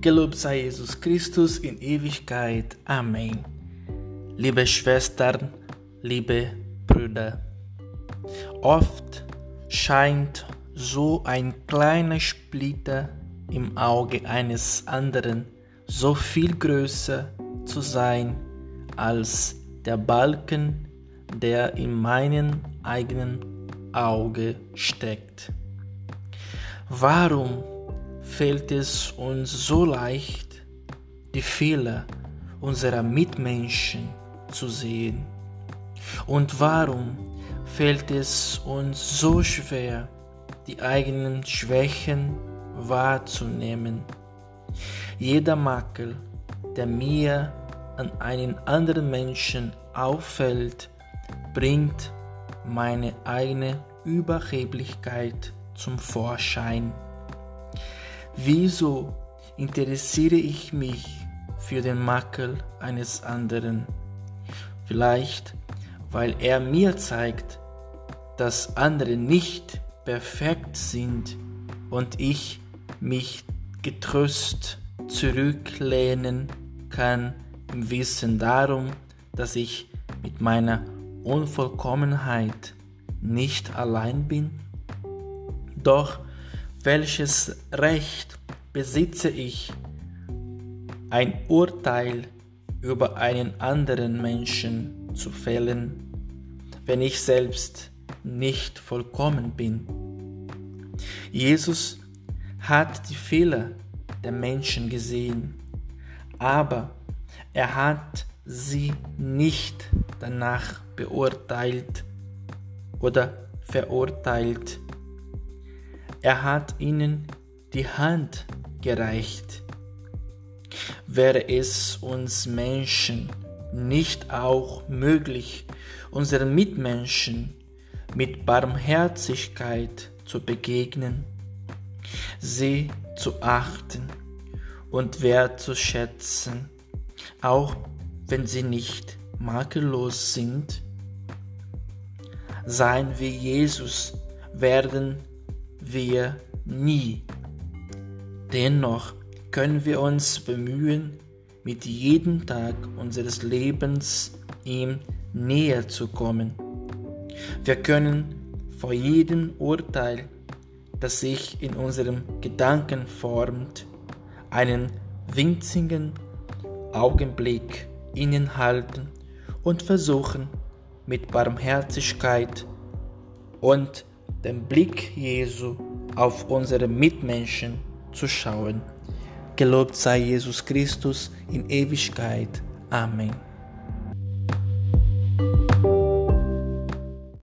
Gelobt sei Jesus Christus in Ewigkeit. Amen. Liebe Schwestern, liebe Brüder, oft scheint so ein kleiner Splitter im Auge eines anderen so viel größer zu sein als der Balken, der in meinem eigenen Auge steckt. Warum fällt es uns so leicht, die Fehler unserer Mitmenschen zu sehen? Und warum fällt es uns so schwer, die eigenen Schwächen wahrzunehmen? Jeder Makel, der mir an einen anderen Menschen auffällt, bringt meine eigene Überheblichkeit zum Vorschein. Wieso interessiere ich mich für den Makel eines anderen? Vielleicht, weil er mir zeigt, dass andere nicht perfekt sind und ich mich getröst zurücklehnen kann im Wissen darum, dass ich mit meiner Unvollkommenheit nicht allein bin? Doch welches Recht besitze ich, ein Urteil über einen anderen Menschen zu fällen, wenn ich selbst nicht vollkommen bin? Jesus hat die Fehler der Menschen gesehen, aber er hat sie nicht danach beurteilt oder verurteilt. Er hat ihnen die Hand gereicht. Wäre es uns Menschen nicht auch möglich, unseren Mitmenschen mit Barmherzigkeit zu begegnen, sie zu achten und wertzuschätzen, auch wenn sie nicht makellos sind? Sein wie Jesus werden wir nie. Dennoch können wir uns bemühen, mit jedem Tag unseres Lebens ihm näher zu kommen. Wir können vor jedem Urteil, das sich in unserem Gedanken formt, einen winzigen Augenblick innehalten und versuchen, mit Barmherzigkeit und dem Blick Jesu auf unsere Mitmenschen zu schauen. Gelobt sei Jesus Christus in Ewigkeit. Amen.